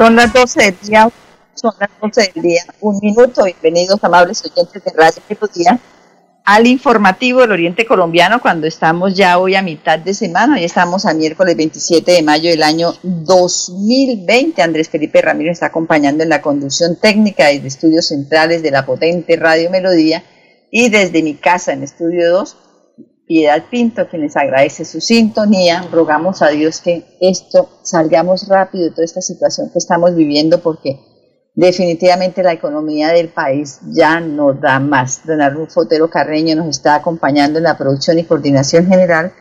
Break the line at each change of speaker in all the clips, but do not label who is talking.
Son las 12 del día, son las 12 del día, un minuto. Bienvenidos, amables oyentes de Radio Día al informativo del Oriente Colombiano cuando estamos ya hoy a mitad de semana. Hoy estamos a miércoles 27 de mayo del año 2020. Andrés Felipe Ramírez está acompañando en la conducción técnica desde estudios centrales de la potente Radio Melodía y desde mi casa en Estudio 2 Piedad Pinto, quien les agradece su sintonía. Rogamos a Dios que esto salgamos rápido de toda esta situación que estamos viviendo porque definitivamente la economía del país ya no da más. Don Arnulfo Otero Carreño nos está acompañando en la producción y coordinación general.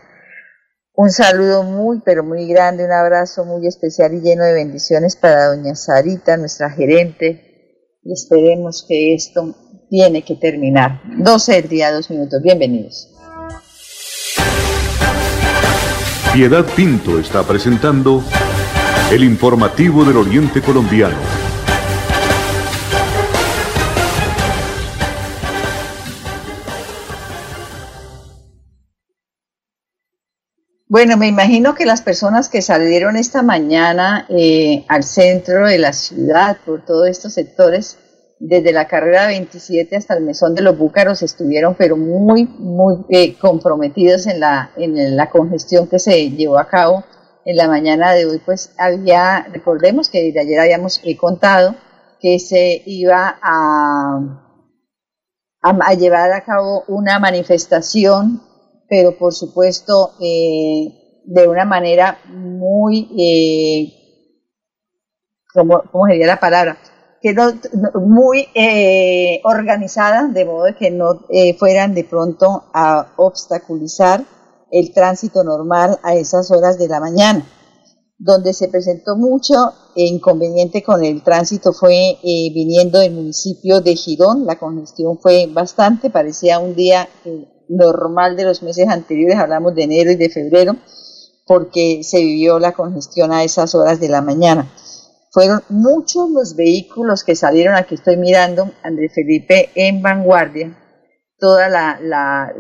Un saludo muy, pero muy grande, un abrazo muy especial y lleno de bendiciones para doña Sarita, nuestra gerente. Y esperemos que esto tiene que terminar. 12 del día, dos minutos. Bienvenidos.
Piedad Pinto está presentando el informativo del Oriente Colombiano.
Bueno, me imagino que las personas que salieron esta mañana eh, al centro de la ciudad por todos estos sectores desde la carrera 27 hasta el mesón de los búcaros estuvieron pero muy, muy eh, comprometidos en la, en la congestión que se llevó a cabo en la mañana de hoy, pues había, recordemos que de ayer habíamos eh, contado que se iba a, llevar a cabo una manifestación, pero por supuesto eh, de una manera muy, eh, ¿cómo, ¿cómo sería la palabra? Que no, muy eh, de modo que no eh, fueran de pronto a obstaculizar el tránsito normal a esas horas de la mañana. Donde se presentó mucho inconveniente con el tránsito fue eh, viniendo del municipio de Girón, la congestión fue bastante, parecía un día eh, normal de los meses anteriores, hablamos de enero y de febrero, porque se vivió la congestión a esas horas de la mañana. Fueron muchos los vehículos que salieron, aquí estoy mirando, Andrés Felipe, en vanguardia, toda la, la,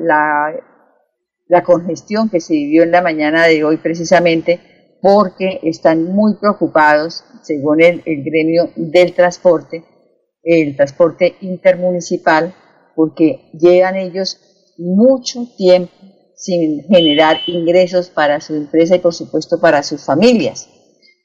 la, congestión que se vivió en la mañana de hoy precisamente porque están muy preocupados, según el, el gremio del transporte, el transporte intermunicipal, porque llevan ellos mucho tiempo sin generar ingresos para su empresa y por supuesto para sus familias.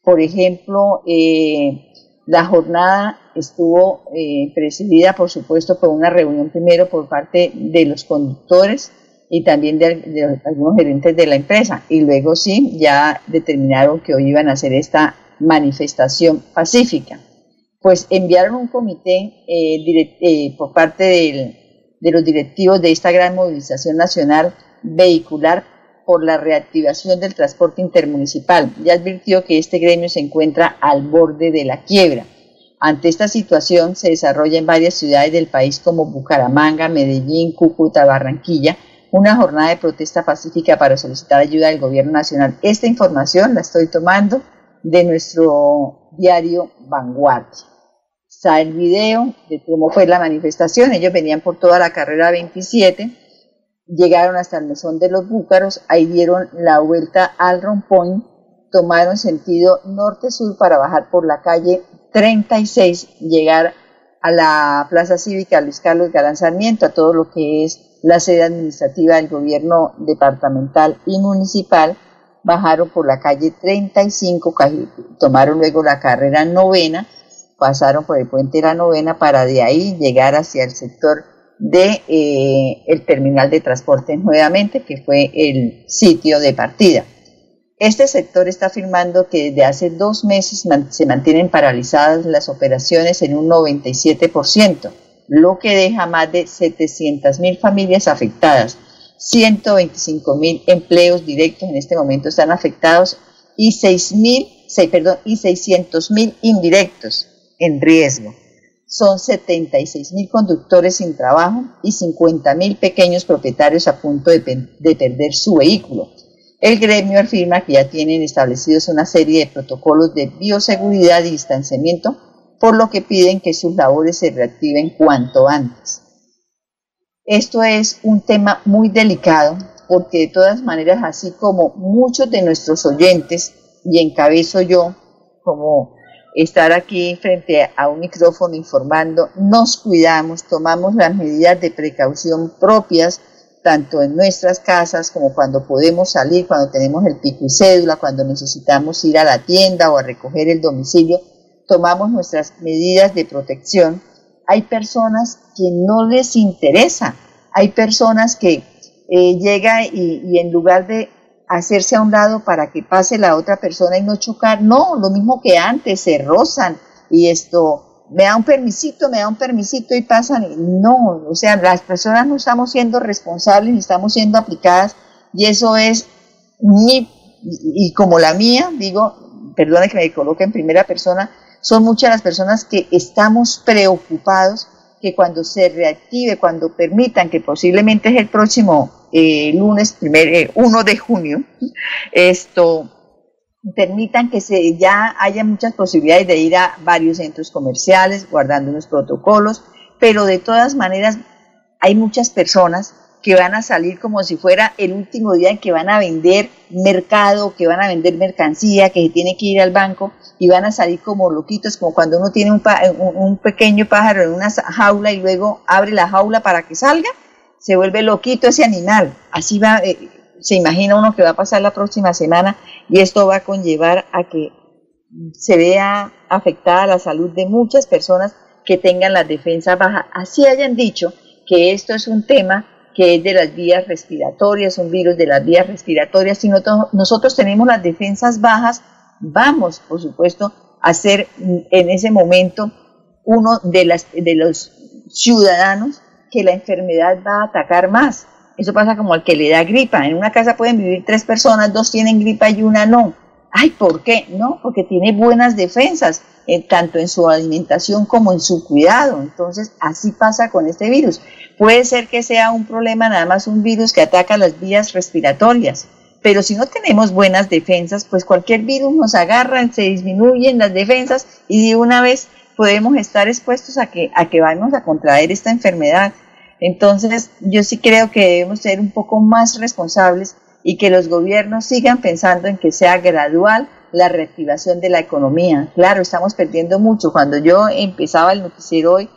Por ejemplo, eh, la jornada estuvo eh, presidida, por supuesto, por una reunión primero por parte de los conductores y también de, algunos gerentes de la empresa. Y luego sí, ya determinaron que hoy iban a hacer esta manifestación pacífica. Pues enviaron un comité eh, por parte de los directivos de esta gran movilización nacional vehicular por la reactivación del transporte intermunicipal y advirtió que este gremio se encuentra al borde de la quiebra. Ante esta situación se desarrolla en varias ciudades del país como Bucaramanga, Medellín, Cúcuta, Barranquilla, una jornada de protesta pacífica para solicitar ayuda del gobierno nacional. Esta información la estoy tomando de nuestro diario Vanguardia. Está el video de cómo fue la manifestación. Ellos venían por toda la carrera 27 llegaron hasta el mesón de los búcaros, ahí dieron la vuelta al rompón, tomaron sentido norte-sur para bajar por la calle 36, llegar a la Plaza Cívica Luis Carlos Galán Sarmiento, a todo lo que es la sede administrativa del gobierno departamental y municipal, bajaron por la calle 35, tomaron luego la carrera novena, pasaron por el puente de la novena para de ahí llegar hacia el sector de eh, el terminal de transporte nuevamente, que fue el sitio de partida. Este sector está afirmando que desde hace dos meses se mantienen paralizadas las operaciones en un 97%, lo que deja más de 700 mil familias afectadas. 125 mil empleos directos en este momento están afectados y 6 mil, perdón, y 600 mil indirectos en riesgo. Son 76 mil conductores sin trabajo y 50 mil pequeños propietarios a punto de, de perder su vehículo. El gremio afirma que ya tienen establecidos una serie de protocolos de bioseguridad y distanciamiento, por lo que piden que sus labores se reactiven cuanto antes. Esto es un tema muy delicado porque de todas maneras, así como muchos de nuestros oyentes, y encabezo yo como estar aquí frente a un micrófono informando, nos cuidamos, tomamos las medidas de precaución propias tanto en nuestras casas como cuando podemos salir, cuando tenemos el pico y cédula, cuando necesitamos ir a la tienda o a recoger el domicilio, tomamos nuestras medidas de protección. Hay personas que no les interesa, hay personas que eh, llegan y, y en lugar de hacerse a un lado para que pase la otra persona y no chocar, no, lo mismo que antes, se rozan y esto me da un permisito, me da un permisito y pasan. No, o sea, las personas no estamos siendo responsables ni estamos siendo aplicadas y eso es mi, y como la mía, digo, perdone que me coloque en primera persona, son muchas las personas que estamos preocupados que cuando se reactive, cuando permitan, que posiblemente es el próximo eh, lunes, primer, 1 eh, de junio, esto, permitan que se, ya haya muchas posibilidades de ir a varios centros comerciales, guardando unos protocolos, pero de todas maneras hay muchas personas que van a salir como si fuera el último día en que van a vender mercado, que van a vender mercancía, que se tiene que ir al banco y van a salir como loquitos, como cuando uno tiene un, un pequeño pájaro en una jaula y luego abre la jaula para que salga, se vuelve loquito ese animal. Así va, eh, se imagina uno que va a pasar la próxima semana y esto va a conllevar a que se vea afectada la salud de muchas personas que tengan las defensas bajas. Así hayan dicho que esto es un tema que es de las vías respiratorias, un virus de las vías respiratorias. Si nosotros tenemos las defensas bajas, vamos, por supuesto, a ser en ese momento uno de, las, de los ciudadanos que la enfermedad va a atacar más. Eso pasa como al que le da gripa. En una casa pueden vivir tres personas, dos tienen gripa y una no. Ay, ¿por qué? No, porque tiene buenas defensas, eh, tanto en su alimentación como en su cuidado. Entonces, así pasa con este virus. Puede ser que sea un problema nada más un virus que ataca las vías respiratorias, pero si no tenemos buenas defensas, pues cualquier virus nos agarra, se disminuyen las defensas y de una vez podemos estar expuestos a que, a que vamos a contraer esta enfermedad. Entonces, yo sí creo que debemos ser un poco más responsables y que los gobiernos sigan pensando en que sea gradual la reactivación de la economía. Claro, estamos perdiendo mucho. Cuando yo empezaba el noticiero hoy,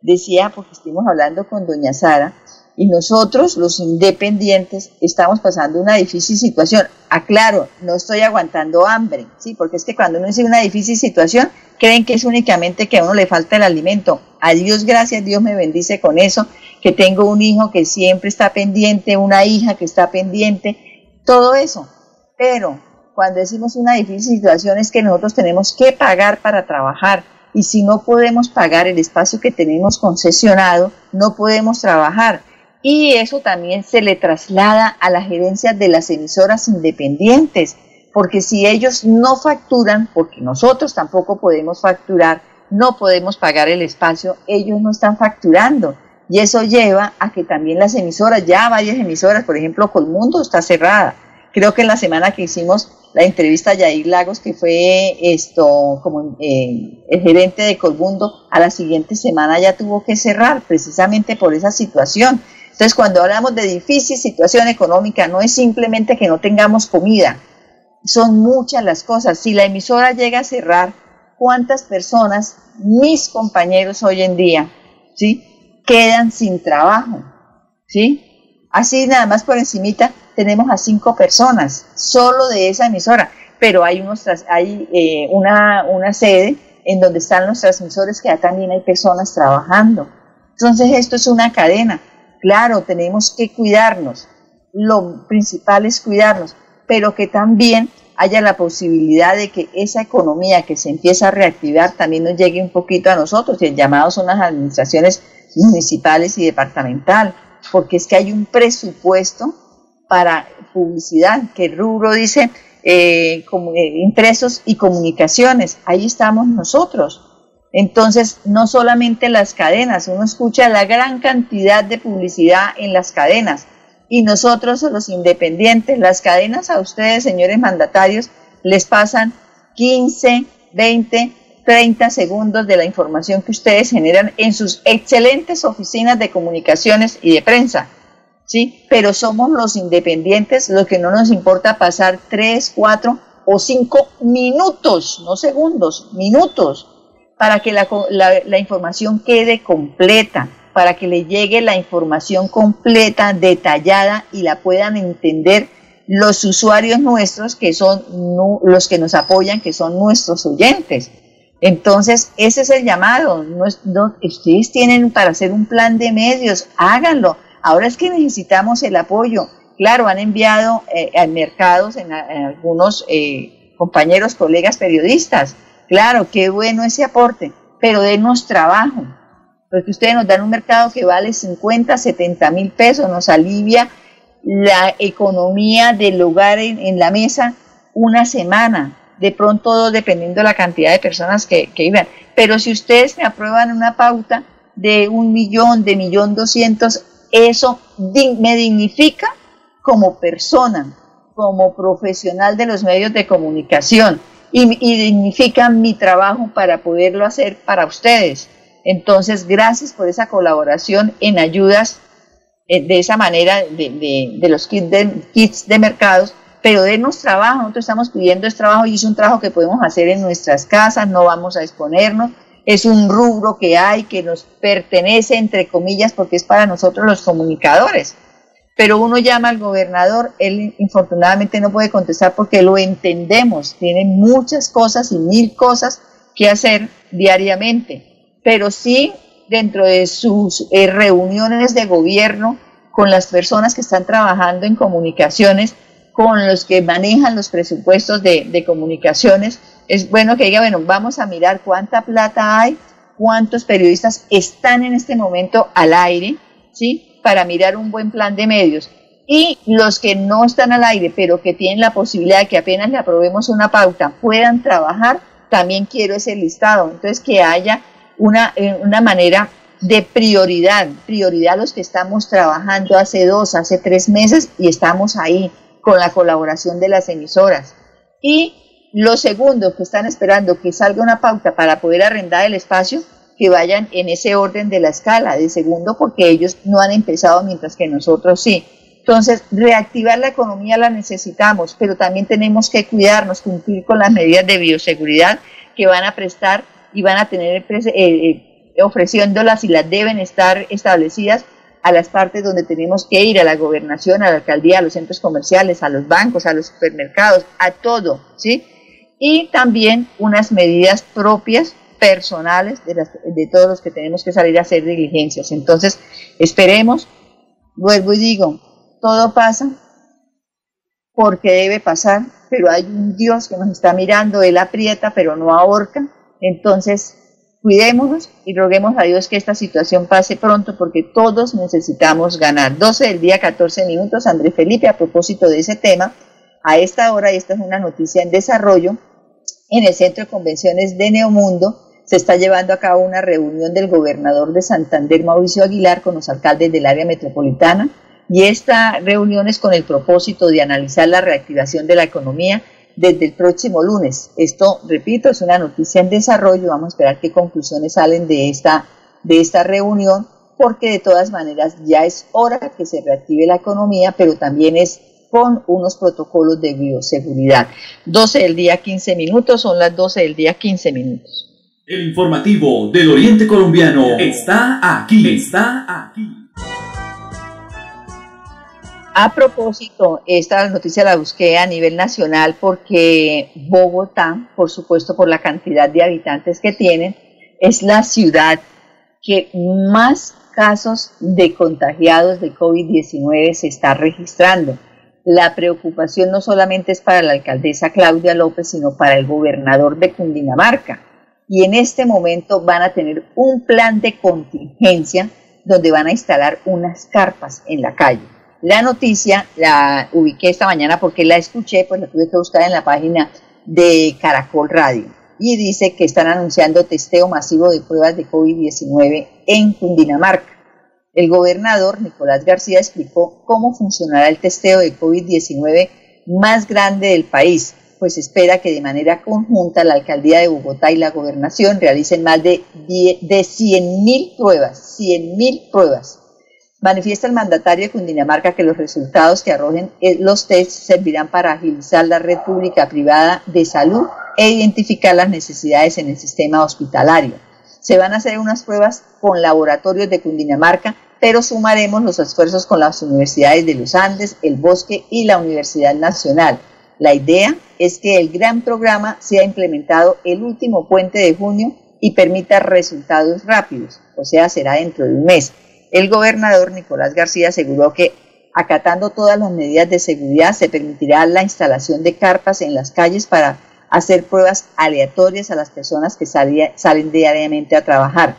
decía, porque estuvimos hablando con doña Sara, y nosotros, los independientes, estamos pasando una difícil situación. Aclaro, no estoy aguantando hambre, ¿sí? Porque es que cuando uno dice una difícil situación, creen que es únicamente que a uno le falta el alimento. A Dios gracias, Dios me bendice con eso, que tengo un hijo que siempre está pendiente, una hija que está pendiente, todo eso. Pero cuando decimos una difícil situación es que nosotros tenemos que pagar para trabajar y si no podemos pagar el espacio que tenemos concesionado, no podemos trabajar y eso también se le traslada a la gerencia de las emisoras independientes, porque si ellos no facturan, porque nosotros tampoco podemos facturar, no podemos pagar el espacio, ellos no están facturando. Y eso lleva a que también las emisoras, ya varias emisoras, por ejemplo, Colmundo está cerrada. Creo que en la semana que hicimos la entrevista a Yair Lagos, que fue esto como eh, el gerente de Colmundo, a la siguiente semana ya tuvo que cerrar precisamente por esa situación. Entonces, cuando hablamos de difícil situación económica, no es simplemente que no tengamos comida, son muchas las cosas. Si la emisora llega a cerrar, ¿cuántas personas, mis compañeros hoy en día, ¿sí? quedan sin trabajo? ¿sí? Así nada más por encimita tenemos a cinco personas solo de esa emisora, pero hay, unos, hay eh, una, una sede en donde están los transmisores que ya también hay personas trabajando. Entonces esto es una cadena. Claro, tenemos que cuidarnos. Lo principal es cuidarnos, pero que también haya la posibilidad de que esa economía que se empieza a reactivar también nos llegue un poquito a nosotros. Y el llamado son las administraciones municipales y departamental. porque es que hay un presupuesto para publicidad, que rubro dice eh, como, eh, impresos y comunicaciones, ahí estamos nosotros. Entonces, no solamente las cadenas, uno escucha la gran cantidad de publicidad en las cadenas y nosotros los independientes, las cadenas a ustedes, señores mandatarios, les pasan 15, 20, 30 segundos de la información que ustedes generan en sus excelentes oficinas de comunicaciones y de prensa. ¿Sí? Pero somos los independientes lo que no nos importa pasar 3, 4 o 5 minutos, no segundos, minutos, para que la, la información quede completa, para que le llegue la información completa, detallada y la puedan entender los usuarios nuestros que son los que nos apoyan, que son nuestros oyentes. Entonces, ese es el llamado. No, ustedes tienen para hacer un plan de medios, háganlo. Ahora es que necesitamos el apoyo. Claro, han enviado eh, a mercados en, algunos eh, compañeros, colegas periodistas. Claro, qué bueno ese aporte, pero denos trabajo. Porque ustedes nos dan un mercado que vale 50, 70 mil pesos, nos alivia la economía del hogar en la mesa una semana de pronto dependiendo de la cantidad de personas que, que iban. Pero si ustedes me aprueban una pauta de un millón, de millón doscientos, eso me dignifica como persona, como profesional de los medios de comunicación y, dignifica mi trabajo para poderlo hacer para ustedes. Entonces, gracias por esa colaboración en ayudas eh, de esa manera de, de, los kits de, mercados pero denos trabajo, nosotros estamos pidiendo es trabajo y es un trabajo que podemos hacer en nuestras casas, no vamos a exponernos, es un rubro que hay, que nos pertenece, entre comillas, porque es para nosotros los comunicadores. Pero uno llama al gobernador, él infortunadamente no puede contestar porque lo entendemos, tiene muchas cosas y mil cosas que hacer diariamente, pero sí dentro de sus eh, reuniones de gobierno con las personas que están trabajando en comunicaciones, con los que manejan los presupuestos de, comunicaciones, es bueno que diga, bueno, vamos a mirar cuánta plata hay, cuántos periodistas están en este momento al aire, ¿sí? Para mirar un buen plan de medios. Y los que no están al aire, pero que tienen la posibilidad de que apenas le aprobemos una pauta, puedan trabajar, también quiero ese listado. Entonces, que haya una, eh, una manera de prioridad, prioridad a los que estamos trabajando hace dos, hace tres meses y estamos ahí con la colaboración de las emisoras. Y los segundos que están esperando que salga una pauta para poder arrendar el espacio, que vayan en ese orden de la escala, de segundo, porque ellos no han empezado mientras que nosotros sí. Entonces, reactivar la economía la necesitamos, pero también tenemos que cuidarnos, cumplir con las medidas de bioseguridad que van a prestar y van a tener eh, eh, ofreciéndolas y las deben estar establecidas a las partes donde tenemos que ir, a la gobernación, a la alcaldía, a los centros comerciales, a los bancos, a los supermercados, a todo, ¿sí? Y también unas medidas propias, personales, de, de todos los que tenemos que salir a hacer diligencias. Entonces, esperemos, vuelvo y digo, todo pasa porque debe pasar, pero hay un Dios que nos está mirando, Él aprieta, pero no ahorca. Entonces, Cuidémonos y roguemos a Dios que esta situación pase pronto porque todos necesitamos ganar. 12 del día, 14 minutos. André Felipe, a propósito de ese tema, a esta hora, y esta es una noticia en desarrollo, en el Centro de Convenciones de Neomundo se está llevando a cabo una reunión del gobernador de Santander, Mauricio Aguilar, con los alcaldes del área metropolitana. Y esta reunión es con el propósito de analizar la reactivación de la economía desde el próximo lunes. Esto, repito, es una noticia en desarrollo. Vamos a esperar qué conclusiones salen de esta, de esta reunión, porque de todas maneras ya es hora que se reactive la economía, pero también es con unos protocolos de bioseguridad. 12 del día 15 minutos, son las 12 del día 15 minutos.
El informativo del Oriente Colombiano está aquí, está aquí.
A propósito, esta noticia la busqué a nivel nacional porque Bogotá, por supuesto por la cantidad de habitantes que tienen, es la ciudad que más casos de contagiados de COVID-19 se está registrando. La preocupación no solamente es para la alcaldesa Claudia López, sino para el gobernador de Cundinamarca. Y en este momento van a tener un plan de contingencia donde van a instalar unas carpas en la calle. La noticia la ubiqué esta mañana porque la escuché, pues la tuve que buscar en la página de Caracol Radio. Y dice que están anunciando testeo masivo de pruebas de COVID-19 en Cundinamarca. El gobernador Nicolás García explicó cómo funcionará el testeo de COVID-19 más grande del país, pues espera que de manera conjunta la alcaldía de Bogotá y la gobernación realicen más de, de 100.000 pruebas, 100.000 pruebas. Manifiesta el mandatario de Cundinamarca que los resultados que arrojen eh, los test servirán para agilizar la red pública privada de salud e identificar las necesidades en el sistema hospitalario. Se van a hacer unas pruebas con laboratorios de Cundinamarca, pero sumaremos los esfuerzos con las universidades de los Andes, el Bosque y la Universidad Nacional la idea es que el gran programa sea implementado el último puente de junio y permita resultados rápidos, o sea, será dentro de un mes. El gobernador Nicolás García aseguró que acatando todas las medidas de seguridad se permitirá la instalación de carpas en las calles para hacer pruebas aleatorias a las personas que salen diariamente a trabajar.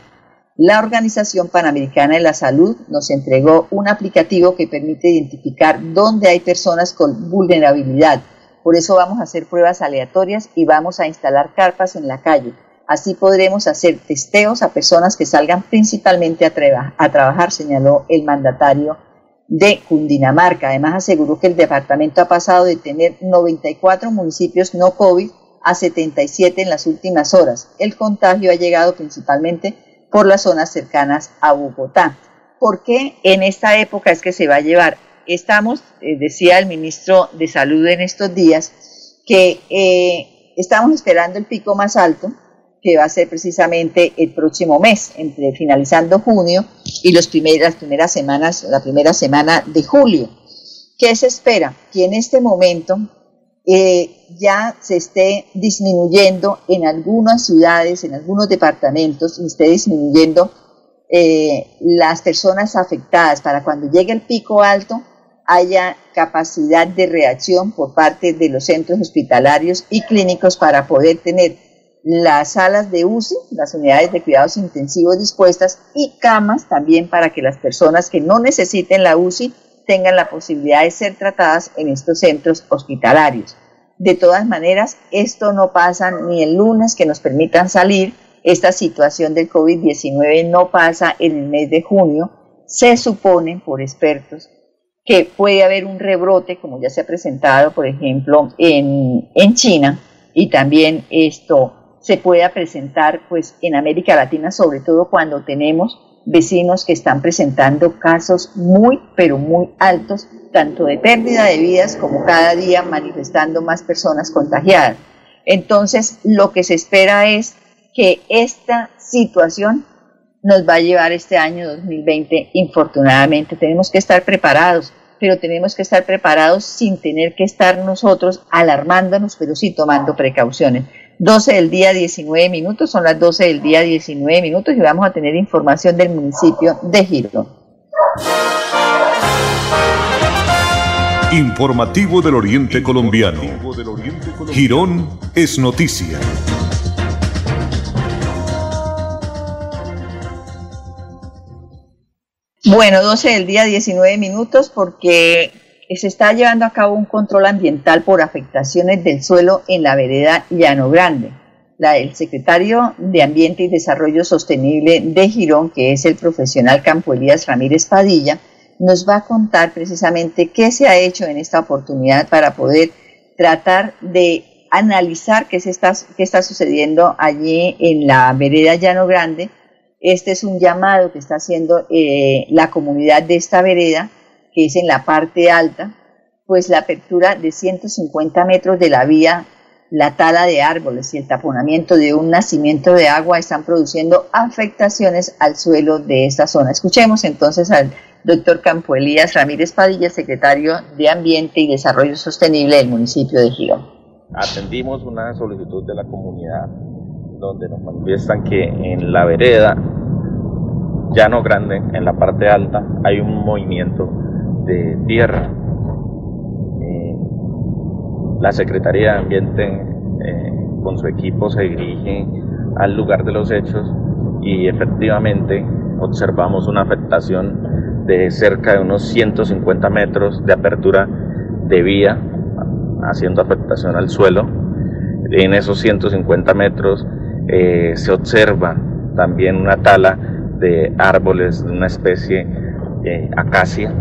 La Organización Panamericana de la Salud nos entregó un aplicativo que permite identificar dónde hay personas con vulnerabilidad por eso vamos a hacer pruebas aleatorias y vamos a instalar carpas en la calle. Así podremos hacer testeos a personas que salgan principalmente a, trabajar, señaló el mandatario de Cundinamarca. Además aseguró que el departamento ha pasado de tener 94 municipios no COVID a 77 en las últimas horas. El contagio ha llegado principalmente por las zonas cercanas a Bogotá. ¿Por qué en esta época es que se va a llevar? estamos, eh, decía el ministro de Salud en estos días, que eh, estamos esperando el pico más alto, que va a ser precisamente el próximo mes, entre finalizando junio y las primeras semanas, la primera semana de julio. ¿Qué se espera? Que en este momento eh, ya se esté disminuyendo en algunas ciudades, en algunos departamentos, y esté disminuyendo las personas afectadas para cuando llegue el pico alto, haya capacidad de reacción por parte de los centros hospitalarios y clínicos para poder tener las salas de UCI, las unidades de cuidados intensivos dispuestas y camas también para que las personas que no necesiten la UCI tengan la posibilidad de ser tratadas en estos centros hospitalarios. De todas maneras, esto no pasa ni el lunes que nos permitan salir, esta situación del COVID-19 no pasa en el mes de junio, se supone por expertos que puede haber un rebrote, como ya se ha presentado, por ejemplo, en, en China, y también esto se pueda presentar pues en América Latina, sobre todo cuando tenemos vecinos que están presentando casos muy, pero muy altos, tanto de pérdida de vidas como cada día manifestando más personas contagiadas. Entonces, lo que se espera es que esta situación nos va a llevar este año 2020, infortunadamente. Tenemos que estar preparados, pero tenemos que estar preparados sin tener que estar nosotros alarmándonos, pero sí tomando precauciones. 12 del día 19 minutos, son las 12 del día 19 minutos y vamos a tener información del municipio de Girón.
Informativo del Oriente Colombiano. Girón es noticia.
Bueno, 12 del día, 19 minutos, porque se está llevando a cabo un control ambiental por afectaciones del suelo en la vereda Llano Grande. La, el secretario de Ambiente y Desarrollo Sostenible de Girón, que es el profesional Campo Elías Ramírez Padilla, nos va a contar precisamente qué se ha hecho en esta oportunidad para poder tratar de analizar qué, se está, qué está sucediendo allí en la vereda Llano Grande este es un llamado que está haciendo eh, la comunidad de esta vereda, que es en la parte alta, pues la apertura de 150 metros de la vía, la tala de árboles y el taponamiento de un nacimiento de agua están produciendo afectaciones al suelo de esta zona. Escuchemos entonces al doctor Campo Elías Ramírez Padilla, secretario de Ambiente y Desarrollo Sostenible del municipio de Girón.
Atendimos una solicitud de la comunidad donde nos manifiestan que en la vereda llano grande, en la parte alta, hay un movimiento de tierra. Eh, la Secretaría de Ambiente eh, con su equipo se dirige al lugar de los hechos y efectivamente observamos una afectación de cerca de unos 150 metros de apertura de vía, haciendo afectación al suelo. En esos 150 metros eh, se observa también una tala de árboles de una especie eh, acacia.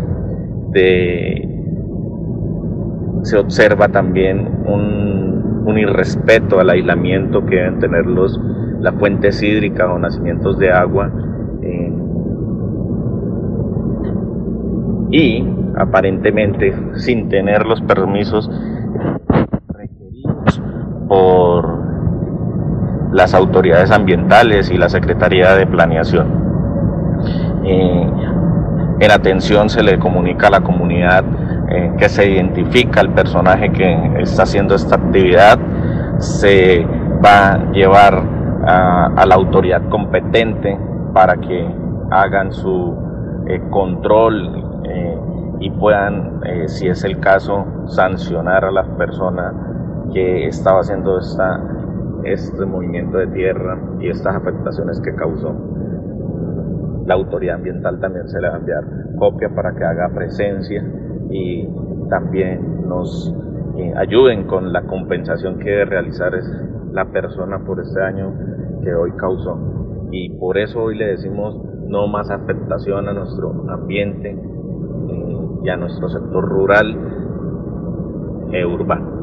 Se observa también un, un, irrespeto al aislamiento que deben tener los, las fuentes hídricas o nacimientos de agua. Eh, y aparentemente sin tener los permisos requeridos por las autoridades ambientales y la Secretaría de Planeación. Eh, en atención se le comunica a la comunidad eh, que se identifica el personaje que está haciendo esta actividad, se va a llevar a, la autoridad competente para que hagan su eh, control y puedan, si es el caso, sancionar a la persona que estaba haciendo esta este movimiento de tierra y estas afectaciones que causó. La autoridad ambiental también se le va a enviar copia para que haga presencia y también nos eh, ayuden con la compensación que debe realizar la persona por este daño que hoy causó. Y por eso hoy le decimos no más afectación a nuestro ambiente eh, y a nuestro sector rural e urbano.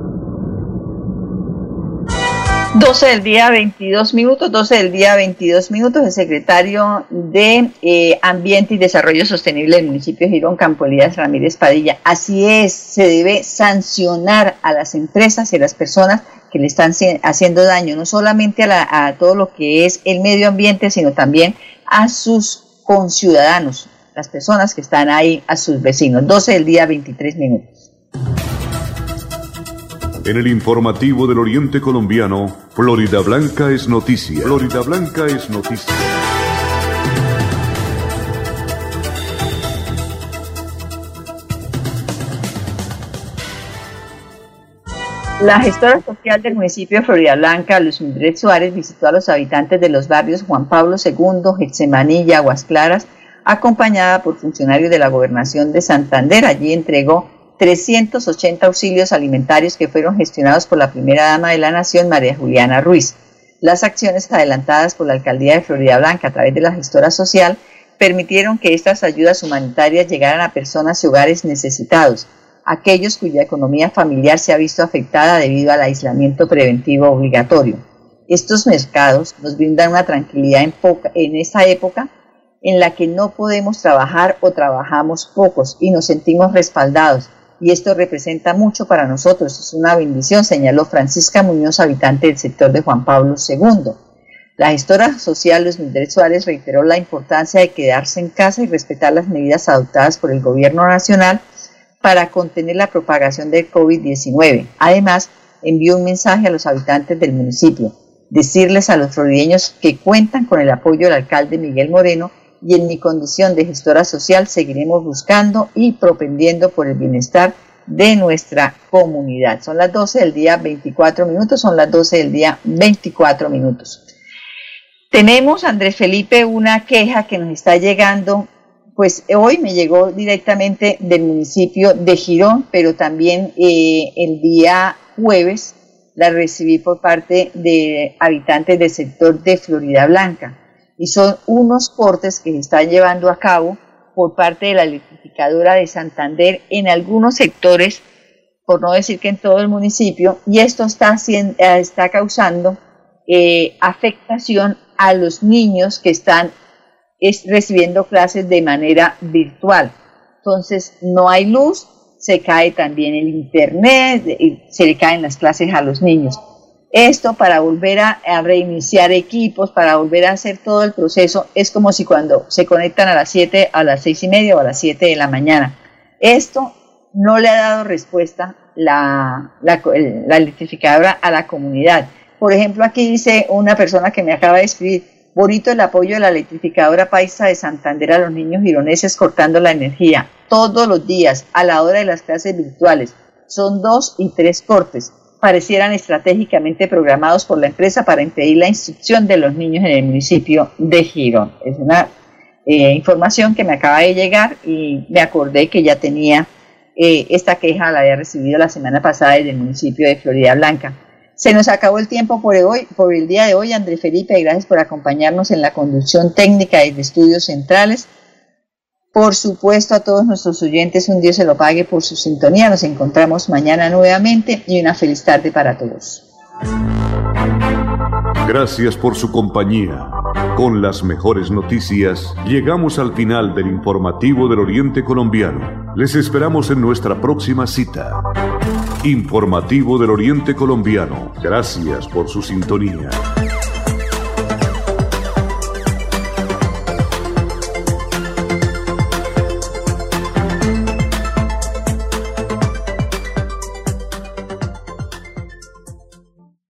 12 del día 22 minutos, 12 del día 22 minutos, el secretario de eh, Ambiente y Desarrollo Sostenible del municipio de Girón, Campo Elías Ramírez Padilla. Así es, se debe sancionar a las empresas y a las personas que le están haciendo daño, no solamente a, a todo lo que es el medio ambiente, sino también a sus conciudadanos, las personas que están ahí, a sus vecinos. 12 del día 23 minutos.
En el informativo del Oriente Colombiano, Florida Blanca es noticia. Florida Blanca es noticia.
La gestora social del municipio de Florida Blanca, Luz Mildred Suárez, visitó a los habitantes de los barrios Juan Pablo II, Getsemaní y Aguas Claras, acompañada por funcionarios de la gobernación de Santander. Allí entregó 380 auxilios alimentarios que fueron gestionados por la primera dama de la Nación, María Juliana Ruiz. Las acciones adelantadas por la Alcaldía de Florida Blanca a través de la gestora social permitieron que estas ayudas humanitarias llegaran a personas y hogares necesitados, aquellos cuya economía familiar se ha visto afectada debido al aislamiento preventivo obligatorio. Estos mercados nos brindan una tranquilidad en, en esta época en la que no podemos trabajar o trabajamos pocos y nos sentimos respaldados y esto representa mucho para nosotros, es una bendición, señaló Francisca Muñoz, habitante del sector de Juan Pablo II. La gestora social Luis Mildred Suárez reiteró la importancia de quedarse en casa y respetar las medidas adoptadas por el gobierno nacional para contener la propagación del COVID-19. Además, envió un mensaje a los habitantes del municipio, decirles a los florideños que cuentan con el apoyo del alcalde Miguel Moreno y en mi condición de gestora social seguiremos buscando y propendiendo por el bienestar de nuestra comunidad. Son las 12 del día 24 minutos, son las 12 del día 24 minutos. Tenemos, Andrés Felipe, una queja que nos está llegando, pues hoy me llegó directamente del municipio de Girón, pero también eh, el día jueves la recibí por parte de habitantes del sector de Florida Blanca y son unos cortes que se están llevando a cabo por parte de la electrificadora de Santander en algunos sectores, por no decir que en todo el municipio, y esto está, eh, está causando eh, afectación a los niños que están recibiendo clases de manera virtual. Entonces, no hay luz, se cae también el internet, se le caen las clases a los niños. Esto para volver a, reiniciar equipos, para volver a hacer todo el proceso, es como si cuando se conectan a las 7, a las 6 y media o a las 7 de la mañana. Esto no le ha dado respuesta la, la, electrificadora a la comunidad. Por ejemplo, aquí dice una persona que me acaba de escribir, bonito el apoyo de la electrificadora Paisa de Santander a los niños gironeses cortando la energía todos los días a la hora de las clases virtuales. Son dos y tres cortes parecieran estratégicamente programados por la empresa para impedir la instrucción de los niños en el municipio de Girón. Es una eh, información que me acaba de llegar y me acordé que ya tenía eh, esta queja, la había recibido la semana pasada desde el municipio de Florida Blanca. Se nos acabó el tiempo por, hoy, por el día de hoy, André Felipe, gracias por acompañarnos en la conducción técnica de estudios centrales. Por supuesto, a todos nuestros oyentes, un Dios se lo pague por su sintonía. Nos encontramos mañana nuevamente y una feliz tarde para todos.
Gracias por su compañía. Con las mejores noticias, llegamos al final del informativo del Oriente Colombiano. Les esperamos en nuestra próxima cita. Informativo del Oriente Colombiano. Gracias por su sintonía.